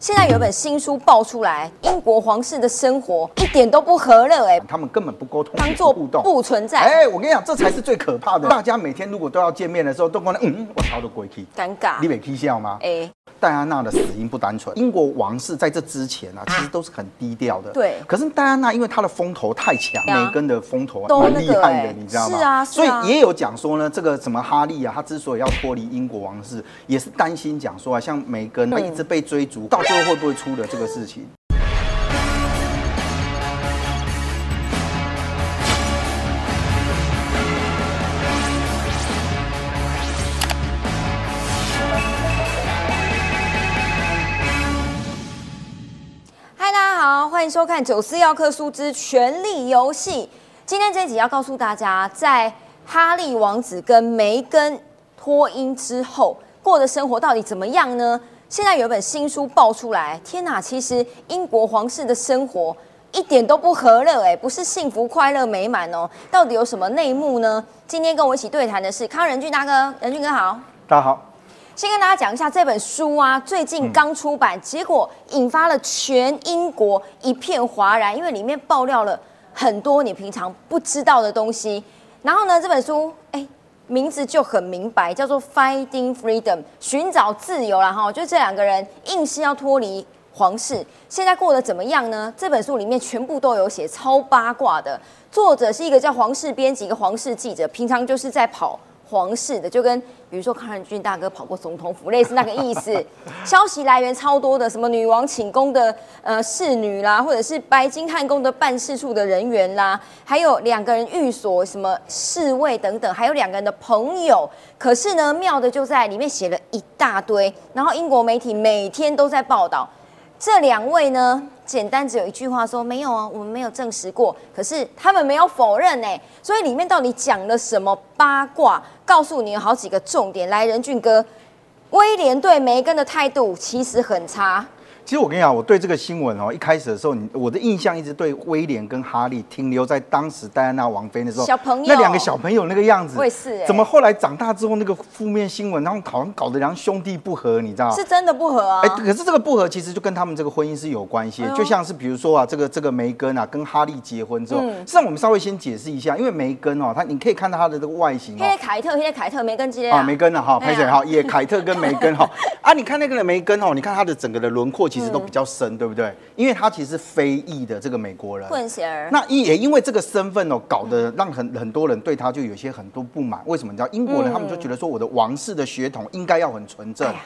现在有一本新书爆出来，英国皇室的生活一点都不和乐，哎，他们根本不沟通，当做互动，不存在，哎，我跟你讲，这才是最可怕的。大家每天如果都要见面的时候，都可能嗯，我操的鬼气，尴尬，你没气笑吗？哎。戴安娜的死因不单纯，英国王室在这之前啊，其实都是很低调的。对。可是戴安娜因为她的风头太强，梅根的风头很厉害的，你知道吗？是啊，所以也有讲说呢，这个什么哈利啊，他之所以要脱离英国王室，也是担心讲说啊，像梅根他一直被追逐，到就会不会出了这个事情？嗨，大家好欢迎收看《九四要克苏之权力游戏》。今天这一集要告诉大家，在哈利王子跟梅根脱音之后过的生活到底怎么样呢？现在有一本新书爆出来，天哪！其实英国皇室的生活一点都不和乐，哎，不是幸福、快乐、美满哦。到底有什么内幕呢？今天跟我一起对谈的是康仁俊大哥，仁俊哥好，大家好。先跟大家讲一下这本书啊，最近刚出版，结果引发了全英国一片哗然，因为里面爆料了很多你平常不知道的东西。然后呢，这本书哎，名字就很明白，叫做《Finding Freedom》，寻找自由了哈。就这两个人硬是要脱离皇室，现在过得怎么样呢？这本书里面全部都有写，超八卦的。作者是一个叫皇室编辑，一个皇室记者，平常就是在跑。皇室的就跟比如说康仁俊大哥跑过总统府类似那个意思，消息来源超多的，什么女王寝宫的呃侍女啦，或者是白金汉宫的办事处的人员啦，还有两个人寓所什么侍卫等等，还有两个人的朋友。可是呢，妙的就在里面写了一大堆，然后英国媒体每天都在报道。这两位呢，简单只有一句话说没有啊，我们没有证实过。可是他们没有否认呢，所以里面到底讲了什么八卦？告诉你有好几个重点。来，仁俊哥，威廉对梅根的态度其实很差。其实我跟你讲，我对这个新闻哦，一开始的时候，你我的印象一直对威廉跟哈利停留在当时戴安娜王妃的时候，小朋友。那两个小朋友那个样子，会是。怎么后来长大之后那个负面新闻，然后好像搞得两兄弟不和，你知道？是真的不和啊？哎，可是这个不和其实就跟他们这个婚姻是有关系，就像是比如说啊，这个这个梅根啊跟哈利结婚之后，实际上我们稍微先解释一下，因为梅根哦，他你可以看到他的这个外形，黑凯特，黑凯特，梅根基啊，梅根啊哈，拍起来哈，也凯特跟梅根哈。啊，你看那个的梅根哦，你看他的整个的轮廓其实都比较深。对不对？因为他其实非裔的这个美国人混血儿，那也因为这个身份哦，搞得让很很多人对他就有些很多不满。为什么？你知道英国人他们就觉得说，我的王室的血统应该要很纯正。哎，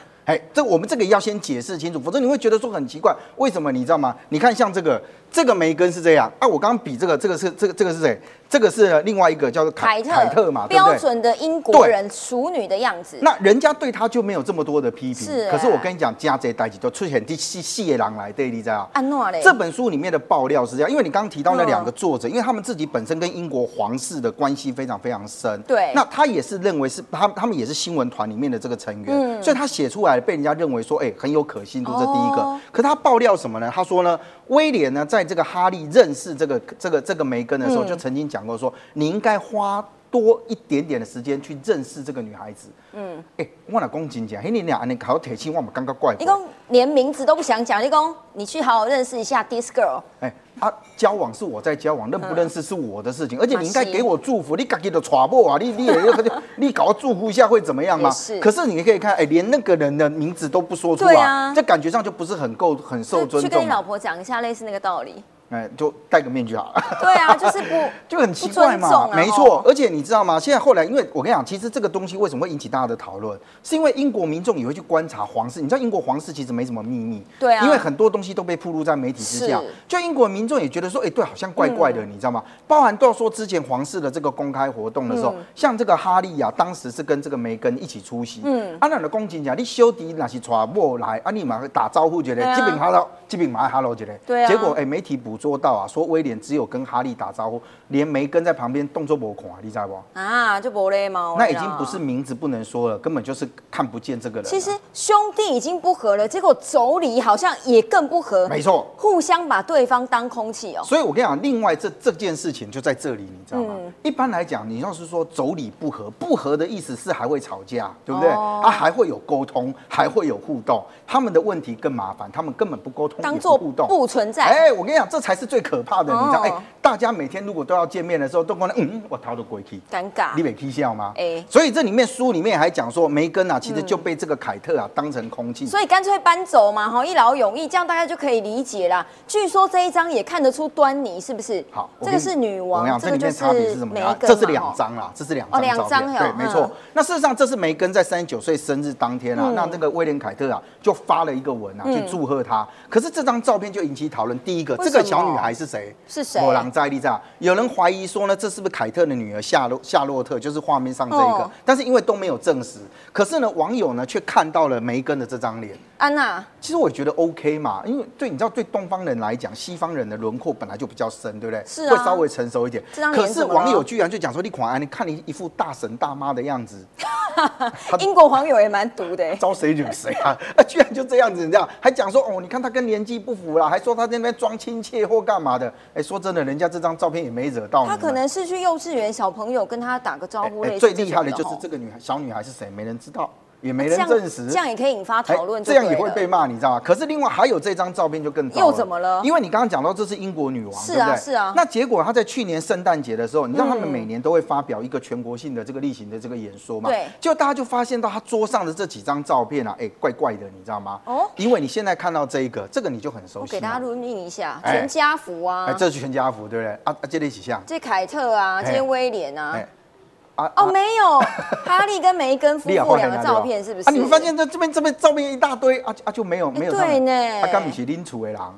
这我们这个要先解释清楚，否则你会觉得说很奇怪。为什么？你知道吗？你看像这个。这个梅根是这样啊，我刚刚比这个，这个是这个这个是谁？这个是另外一个叫做凯凯特嘛，标准的英国人淑女的样子。那人家对他就没有这么多的批评。是，可是我跟你讲，加这代际就出现第细细狼来对，你知道安诺嘞。这本书里面的爆料是这样，因为你刚刚提到那两个作者，因为他们自己本身跟英国皇室的关系非常非常深。对。那他也是认为是他他们也是新闻团里面的这个成员，所以他写出来被人家认为说，哎，很有可信度。这第一个。可他爆料什么呢？他说呢，威廉呢，在这个哈利认。认识这个这个这个梅根的时候，就曾经讲过说，你应该花多一点点的时间去认识这个女孩子。嗯，哎，我老公斤讲，嘿，你俩你考铁青，我们刚刚怪。你讲连名字都不想讲，你讲你去好好认识一下 this girl。哎，啊，交往是我在交往，认不认识是我的事情，而且你应该给我祝福。你自己的传播啊，你你也要 你搞个祝福一下会怎么样吗？是。可是你可以看，哎，连那个人的名字都不说出来，这感觉上就不是很够很受尊重。去跟你老婆讲一下类似那个道理。哎，就戴个面具好了。对啊，就是不 就很奇怪嘛。没错，而且你知道吗？现在后来，因为我跟你讲，其实这个东西为什么会引起大家的讨论，是因为英国民众也会去观察皇室。你知道英国皇室其实没什么秘密，对啊，因为很多东西都被铺露在媒体之下。就英国民众也觉得说，哎，对，好像怪怪的，你知道吗？包含到说之前皇室的这个公开活动的时候，像这个哈利啊，当时是跟这个梅根一起出席。嗯，安娜的公警讲，你修迪那是传播来，啊，你嘛打招呼，觉得这边 hello，这边嘛 hello，觉得。对啊。结果哎，媒体捕捉到啊，说威廉只有跟哈利打招呼，连梅根在旁边动作不看，你知道不？啊，就不礼貌。那已经不是名字不能说了，根本就是看不见这个人。其实兄弟已经不和了，结果妯娌好像也更不和。没错，互相把对方当空气哦。所以我跟你讲，另外这这件事情就在这里，你知道吗？一般来讲，你要是说妯娌不和，不和的意思是还会吵架，对不对？啊还会有沟通，还会有互动。他们的问题更麻烦，他们根本不沟通，当做互动，不存在。哎，我跟你讲，这才是最可怕的，你知道？哎，大家每天如果都要见面的时候，都可能嗯，我逃得鬼去，尴尬，你没气笑吗？哎，所以这里面书里面还讲说，梅根啊，其实就被这个凯特啊当成空气，所以干脆搬走嘛，哈，一劳永逸，这样大家就可以理解啦。据说这一张也看得出端倪，是不是？好，这个是女王，这里面差别是什么？这是两张啦，这是两张照片，对，没错。那事实上，这是梅根在三十九岁生日当天啊，那这个威廉凯特啊就发了一个文啊，去祝贺他。可是这张照片就引起讨论。第一个，这个小女孩是谁？是谁？莫朗在利在。有人怀疑说呢，这是不是凯特的女儿夏洛夏洛特？就是画面上这一个。但是因为都没有证实，可是呢，网友呢却看到了梅根的这张脸。安娜，其实我觉得 OK 嘛，因为对你知道，对东方人来讲，西方人的轮廓本来就比较深，对不对？是会稍微成熟一点。可是网友居然就讲说，你款安，你看你一副大神大妈的样子。英国网友也蛮毒的，招谁惹谁啊？啊，居然就这样子，你知道？还讲说哦，你看他跟年纪不符啦，还说他在那边装亲切或干嘛的？哎，说真的，人家这张照片也没惹到你。他可能是去幼稚园，小朋友跟他打个招呼。最厉害的就是这个女孩，小女孩是谁？没人知道。也没人证实，这样也可以引发讨论，这样也会被骂，你知道吗？可是另外还有这张照片就更糟又怎么了？因为你刚刚讲到这是英国女王，是啊是啊。那结果她在去年圣诞节的时候，你知道他们每年都会发表一个全国性的这个例行的这个演说嘛？对。就大家就发现到她桌上的这几张照片啊，哎，怪怪的，你知道吗？哦。因为你现在看到这一个，这个你就很熟悉。给大家录印一下，全家福啊。哎，这是全家福，对不对？啊啊，这里几项？这凯特啊，这威廉啊。哦，没有，哈利跟梅根夫妇两个照片是不是？啊，你们发现这这边这边照片一大堆啊啊，就没有没有对呢，他刚比起拎出为狼，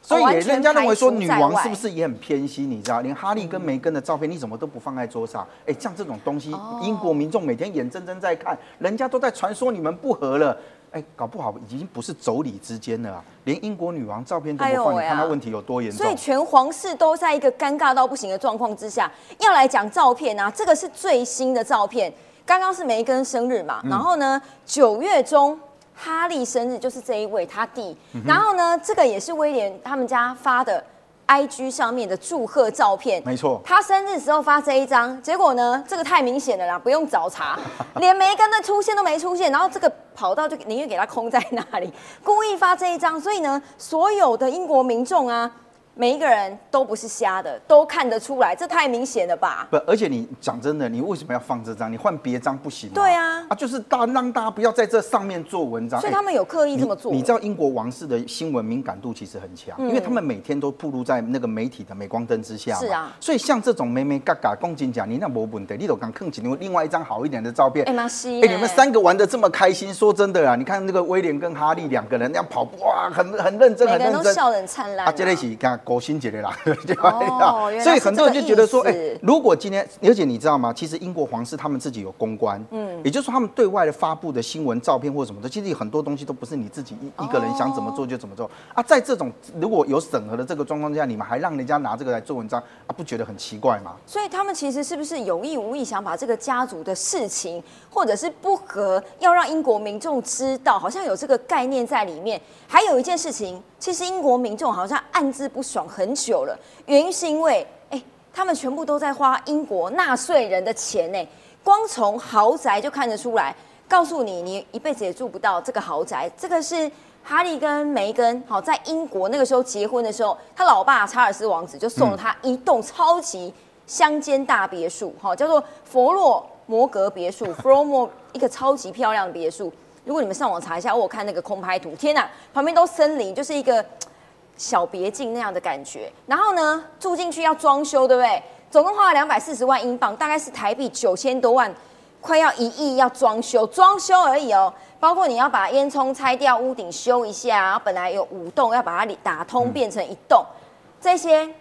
所以也人家认为说女王是不是也很偏心？你知道，连哈利跟梅根的照片你怎么都不放在桌上？哎，像这种东西，英国民众每天眼睁睁在看，人家都在传说你们不和了。哎，搞不好已经不是妯娌之间了，连英国女王照片都不放，你看她问题有多严重。所以全皇室都在一个尴尬到不行的状况之下，要来讲照片啊。这个是最新的照片，刚刚是梅根生日嘛，然后呢九月中哈利生日就是这一位他弟，然后呢这个也是威廉他们家发的。I G 上面的祝贺照片，没错，他生日时候发这一张，结果呢，这个太明显了啦，不用找茬，连梅根的出现都没出现，然后这个跑道就宁愿给他空在那里，故意发这一张，所以呢，所有的英国民众啊。每一个人都不是瞎的，都看得出来，这太明显了吧？不，而且你讲真的，你为什么要放这张？你换别张不行吗？对啊，啊，就是大让大家不要在这上面做文章。所以他们有刻意这么做。你知道英国王室的新闻敏感度其实很强，因为他们每天都暴露在那个媒体的镁光灯之下。是啊。所以像这种美美嘎嘎公斤奖，你那没问题，你都敢坑起另外一张好一点的照片。哎妈西！哎，你们三个玩的这么开心，说真的啊，你看那个威廉跟哈利两个人那样跑步，哇，很很认真，很认真，笑得很灿烂。啊，这一起看高兴节的啦。所以很多人就觉得说，哎，如果今天，而且你知道吗？其实英国皇室他们自己有公关，嗯，也就是说他们对外的发布的新闻、照片或什么的，其实有很多东西都不是你自己一一个人想怎么做就怎么做啊。在这种如果有审核的这个状况下，你们还让人家拿这个来做文章啊，不觉得很奇怪吗？所以他们其实是不是有意无意想把这个家族的事情，或者是不和，要让英国民众知道，好像有这个概念在里面。还有一件事情，其实英国民众好像暗自不爽很久了。原因是因为，哎，他们全部都在花英国纳税人的钱呢。光从豪宅就看得出来，告诉你，你一辈子也住不到这个豪宅。这个是哈利跟梅根，好，在英国那个时候结婚的时候，他老爸查尔斯王子就送了他一栋超级乡间大别墅，好，叫做佛洛摩格别墅 f r o m 一个超级漂亮的别墅。如果你们上网查一下，我看那个空拍图，天哪，旁边都森林，就是一个。小别境那样的感觉，然后呢，住进去要装修，对不对？总共花了两百四十万英镑，大概是台币九千多万，快要一亿要装修，装修而已哦。包括你要把烟囱拆掉，屋顶修一下，然后本来有五栋，要把它打通变成一栋。这些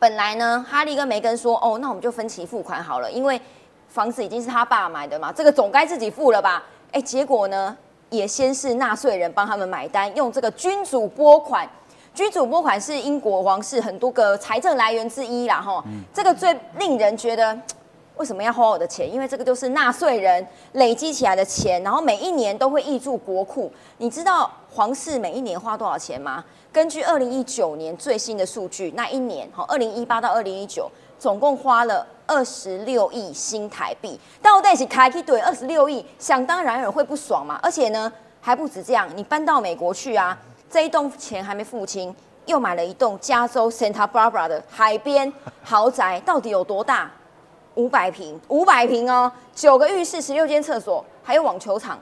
本来呢，哈利跟梅根说，哦，那我们就分期付款好了，因为房子已经是他爸买的嘛，这个总该自己付了吧？哎，结果呢，也先是纳税人帮他们买单，用这个君主拨款。君主拨款是英国皇室很多个财政来源之一啦，哈，这个最令人觉得为什么要花我的钱？因为这个就是纳税人累积起来的钱，然后每一年都会挹注国库。你知道皇室每一年花多少钱吗？根据二零一九年最新的数据，那一年，哈，二零一八到二零一九，总共花了二十六亿新台币。但我在一起开一堆二十六亿，想当然有会不爽嘛。而且呢，还不止这样，你搬到美国去啊。这一栋钱还没付清，又买了一栋加州 Santa Barbara 的海边豪宅，到底有多大？五百平，五百平哦，九个浴室，十六间厕所，还有网球场、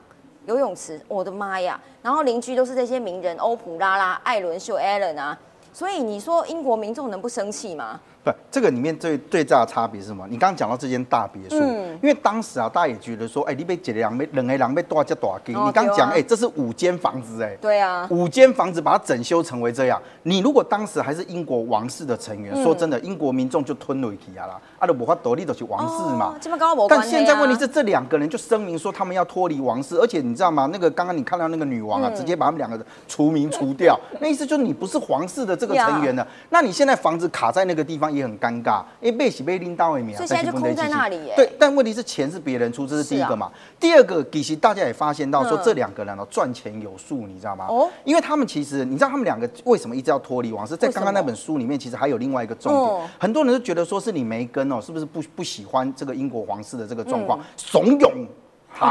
游泳池，我的妈呀！然后邻居都是这些名人，欧普拉拉、艾伦秀、Allen 啊，所以你说英国民众能不生气吗？不，这个里面最最大的差别是什么？你刚刚讲到这间大别墅，因为当时啊，大家也觉得说，哎，你被几两被两个两被多加多给。你刚讲，哎，这是五间房子，哎，对啊，五间房子把它整修成为这样。你如果当时还是英国王室的成员，说真的，英国民众就吞了一起啊啦，啊，都无法独立的去王室嘛。这么高但现在问题是，这两个人就声明说他们要脱离王室，而且你知道吗？那个刚刚你看到那个女王啊，直接把他们两个除名除掉，那意思就是你不是皇室的这个成员了。那你现在房子卡在那个地方也很尴尬。因为被洗被拎到外面，所以现在就空在那里耶。对，但问题是钱是别人出，这是第一个嘛。第二个，其实大家也发现到说，这两个人哦赚钱有数，你知道吗？哦，因为他们其实，你知道他们两个为什么一直要脱离王室？在刚刚那本书里面，其实还有另外一个重点。很多人都觉得说是你梅根哦，是不是不不喜欢这个英国皇室的这个状况，怂恿。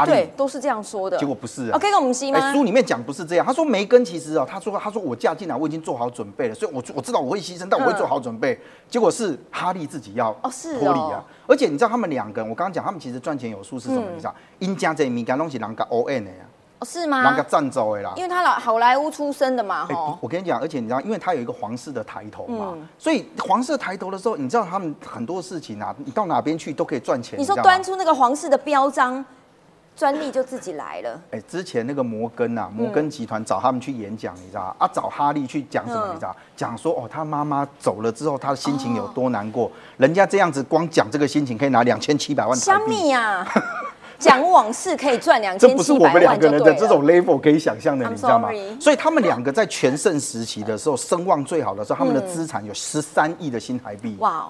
对，都是这样说的。结果不是啊。可以跟我们西吗？书里面讲不是这样。他说梅根其实啊，他说他说我嫁进来，我已经做好准备了，所以我我知道我会牺牲，但我会做好准备。结果是哈利自己要哦是脱离啊。而且你知道他们两个人，我刚刚讲他们其实赚钱有数是什么意思啊？因家这米干东西啷个 O N 的呀？哦是吗？啷个赞助的啦？因为他老好莱坞出身的嘛哈。我跟你讲，而且你知道，因为他有一个皇室的抬头嘛，所以皇室抬头的时候，你知道他们很多事情啊，你到哪边去都可以赚钱。你说端出那个皇室的标章。专利就自己来了。哎，之前那个摩根啊，摩根集团找他们去演讲，你知道啊，找哈利去讲什么？你知道？讲说哦，他妈妈走了之后，他的心情有多难过。人家这样子光讲这个心情，可以拿两千七百万台币呀！讲往事可以赚两千七百万，这不是我们两个人的这种 level 可以想象的，你知道吗？所以他们两个在全盛时期的时候，声望最好的时候，他们的资产有十三亿的新台币。哇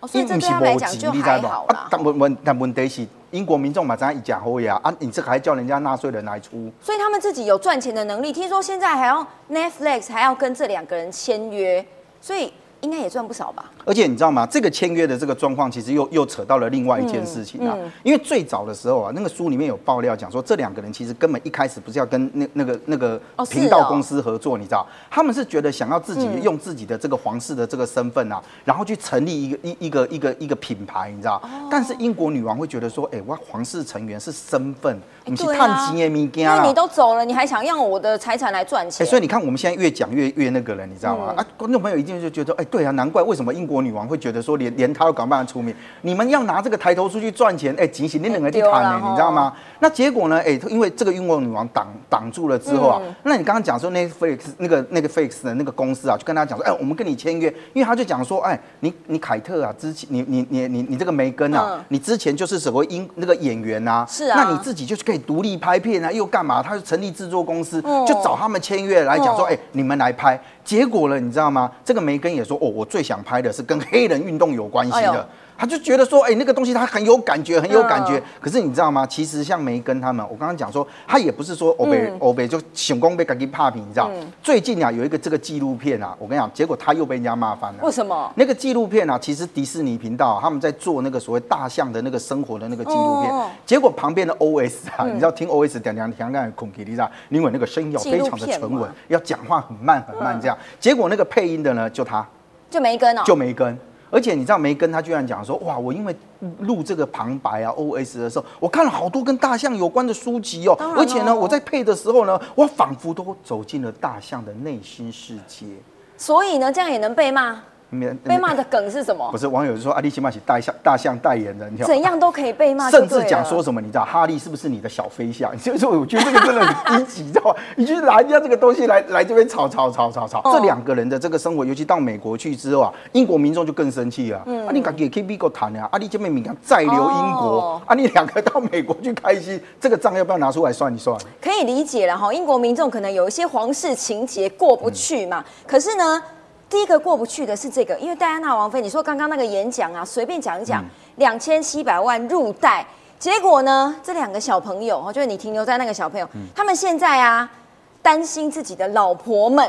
哦！所以这对他来讲就还好啦。但问问但问题是。英国民众嘛，咱一讲好呀啊！你这还叫人家纳税人来出？所以他们自己有赚钱的能力。听说现在还要 Netflix 还要跟这两个人签约，所以。应该也赚不少吧。而且你知道吗？这个签约的这个状况，其实又又扯到了另外一件事情啊。因为最早的时候啊，那个书里面有爆料讲说，这两个人其实根本一开始不是要跟那那个那个频道公司合作，你知道？他们是觉得想要自己用自己的这个皇室的这个身份啊，然后去成立一个一一个一个一个品牌，你知道？但是英国女王会觉得说，哎，我皇室成员是身份，你去探金的物件因为你都走了，你还想用我的财产来赚钱？所以你看，我们现在越讲越越那个了，你知道吗？啊，观众朋友一定就觉得，哎。对啊，难怪为什么英国女王会觉得说连连她都敢不办法出名？你们要拿这个抬头出去赚钱，哎，警醒你两个地谈呢，你知道吗？那结果呢？哎，因为这个英国女王挡挡住了之后啊，那你刚刚讲说那 Felix 那个那个 Felix 的那个公司啊，就跟他讲说，哎，我们跟你签约，因为他就讲说，哎，你你凯特啊，之前你你你你你这个梅根啊，你之前就是什么英那个演员啊，是啊，那你自己就是可以独立拍片啊，又干嘛？他就成立制作公司，就找他们签约来讲说，哎，你们来拍。结果了，你知道吗？这个梅根也说，哦，我最想拍的是跟黑人运动有关系的。他就觉得说，哎，那个东西他很有感觉，很有感觉。可是你知道吗？其实像梅根他们，我刚刚讲说，他也不是说欧北欧北就想光被赶紧怕平，你知道？最近啊，有一个这个纪录片啊，我跟你讲，结果他又被人家骂翻了。为什么？那个纪录片啊，其实迪士尼频道他们在做那个所谓大象的那个生活的那个纪录片，结果旁边的 OS 啊，你知道听 OS 讲讲讲讲孔吉丽莎，因为那个声音要非常的沉稳，要讲话很慢很慢这样。结果那个配音的呢，就他，就梅根哦，就梅根。而且你知道梅根他居然讲说，哇，我因为录这个旁白啊，O S 的时候，我看了好多跟大象有关的书籍哦。而且呢，我在配的时候呢，我仿佛都走进了大象的内心世界。所以呢，这样也能被骂？被骂的梗是什么？不是网友就说阿丽起码是大象大象代言人，怎样都可以被骂，甚至讲说什么，你知道哈利是不是你的小飞象？就是我觉得这个真的很低级，知道吗？你去拿人家这个东西来来这边吵吵吵吵吵，这两个人的这个生活，尤其到美国去之后啊，英国民众就更生气了。啊，你敢也可以美国谈啊？阿丽这边敏感再留英国，啊，你两个到美国去开心，这个账要不要拿出来算一算？可以理解了哈，英国民众可能有一些皇室情节过不去嘛，可是呢？第一个过不去的是这个，因为戴安娜王妃，你说刚刚那个演讲啊，随便讲一讲，两千七百万入袋，结果呢，这两个小朋友，就是你停留在那个小朋友，他们现在啊，担心自己的老婆们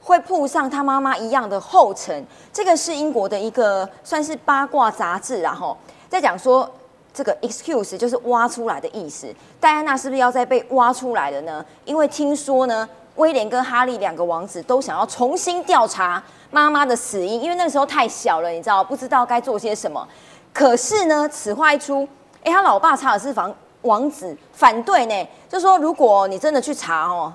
会扑上他妈妈一样的后尘。这个是英国的一个算是八卦杂志，然后在讲说这个 excuse 就是挖出来的意思，戴安娜是不是要再被挖出来了呢？因为听说呢。威廉跟哈利两个王子都想要重新调查妈妈的死因，因为那个时候太小了，你知道不知道该做些什么。可是呢，此话一出，哎，他老爸查尔斯房王子反对呢，就说如果你真的去查哦，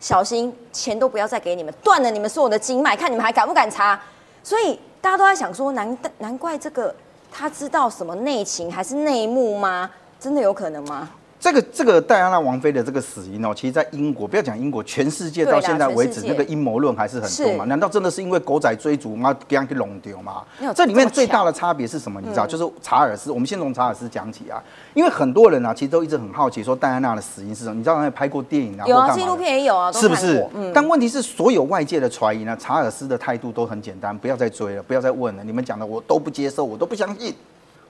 小心钱都不要再给你们，断了你们所有的经脉，看你们还敢不敢查。所以大家都在想说，难难怪这个他知道什么内情还是内幕吗？真的有可能吗？这个这个戴安娜王妃的这个死因哦，其实，在英国不要讲英国，全世界到现在为止，那个阴谋论还是很多嘛。难道真的是因为狗仔追逐吗？给人给弄丢吗？这里面最大的差别是什么？你知道，就是查尔斯。我们先从查尔斯讲起啊，因为很多人啊，其实都一直很好奇，说戴安娜的死因是什么？你知道，他拍过电影啊，有啊，纪录片也有啊，是不是？嗯。但问题是，所有外界的怀疑呢，查尔斯的态度都很简单，不要再追了，不要再问了。你们讲的我都不接受，我都不相信，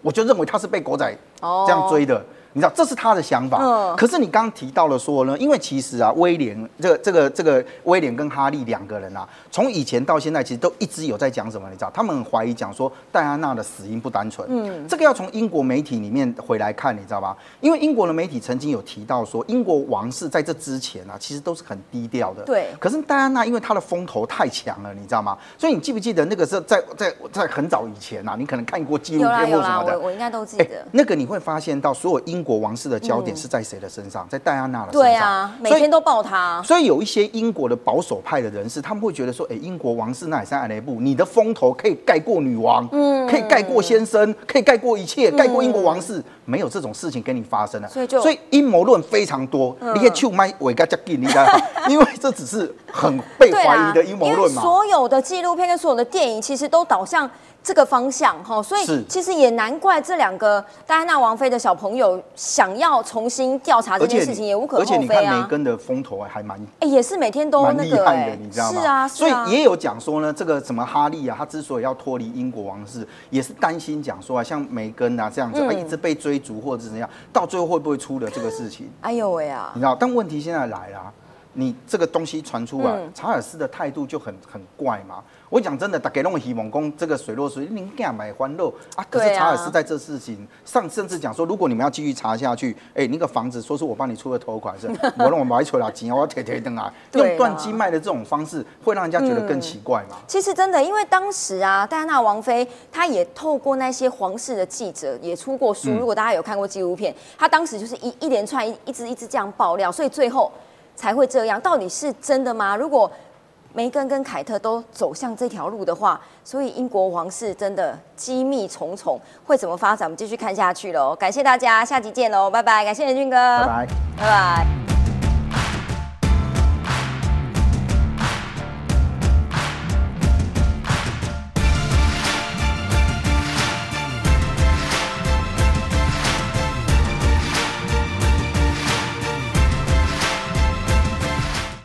我就认为他是被狗仔这样追的。你知道这是他的想法，嗯，可是你刚刚提到了说呢，因为其实啊，威廉这个这个这个威廉跟哈利两个人啊，从以前到现在其实都一直有在讲什么，你知道，他们很怀疑讲说戴安娜的死因不单纯，嗯，这个要从英国媒体里面回来看，你知道吧？因为英国的媒体曾经有提到说，英国王室在这之前啊，其实都是很低调的，对。可是戴安娜因为她的风头太强了，你知道吗？所以你记不记得那个是在在在很早以前啊，你可能看过纪录片或什么的，我应该都记得。那个你会发现到所有英国王室的焦。点是在谁的身上？在戴安娜的身上。对啊，每天都抱她。所以有一些英国的保守派的人士，他们会觉得说：“哎，英国王室那也是爱雷布，你的风头可以盖过女王，嗯，可以盖过先生，可以盖过一切，盖过英国王室，没有这种事情跟你发生了。”所以就所以阴谋论非常多。你可以去买伟加加给你的，因为这只是很被怀疑的阴谋论嘛。所有的纪录片跟所有的电影，其实都导向。这个方向哈，所以其实也难怪这两个戴安娜王妃的小朋友想要重新调查这件事情也无可厚非啊。而且你看梅根的风头还蛮哎，也是每天都那个哎，你知道吗？是啊，所以也有讲说呢，这个什么哈利啊，他之所以要脱离英国王室，也是担心讲说啊，像梅根啊这样子，他一直被追逐或者怎样，到最后会不会出了这个事情？哎呦喂啊！你知道，但问题现在来了，你这个东西传出来，查尔斯的态度就很很怪嘛。我讲真的，大家弄希望公这个水落石出，你敢买欢乐啊？可是查尔斯在这事情上，甚至讲说，如果你们要继续查下去，哎，那个房子说是我帮你出的头款是，我让我买出来钱，我要贴贴灯啊，用断机卖的这种方式，会让人家觉得更奇怪嘛？其实真的，因为当时啊，戴安娜王妃她也透过那些皇室的记者也出过书，如果大家有看过纪录片，她当时就是一一连串一直一直这样爆料，所以最后才会这样。到底是真的吗？如果梅根跟凯特都走向这条路的话，所以英国王室真的机密重重，会怎么发展？我们继续看下去喽。感谢大家，下集见喽，拜拜！感谢任俊哥，拜拜，拜拜。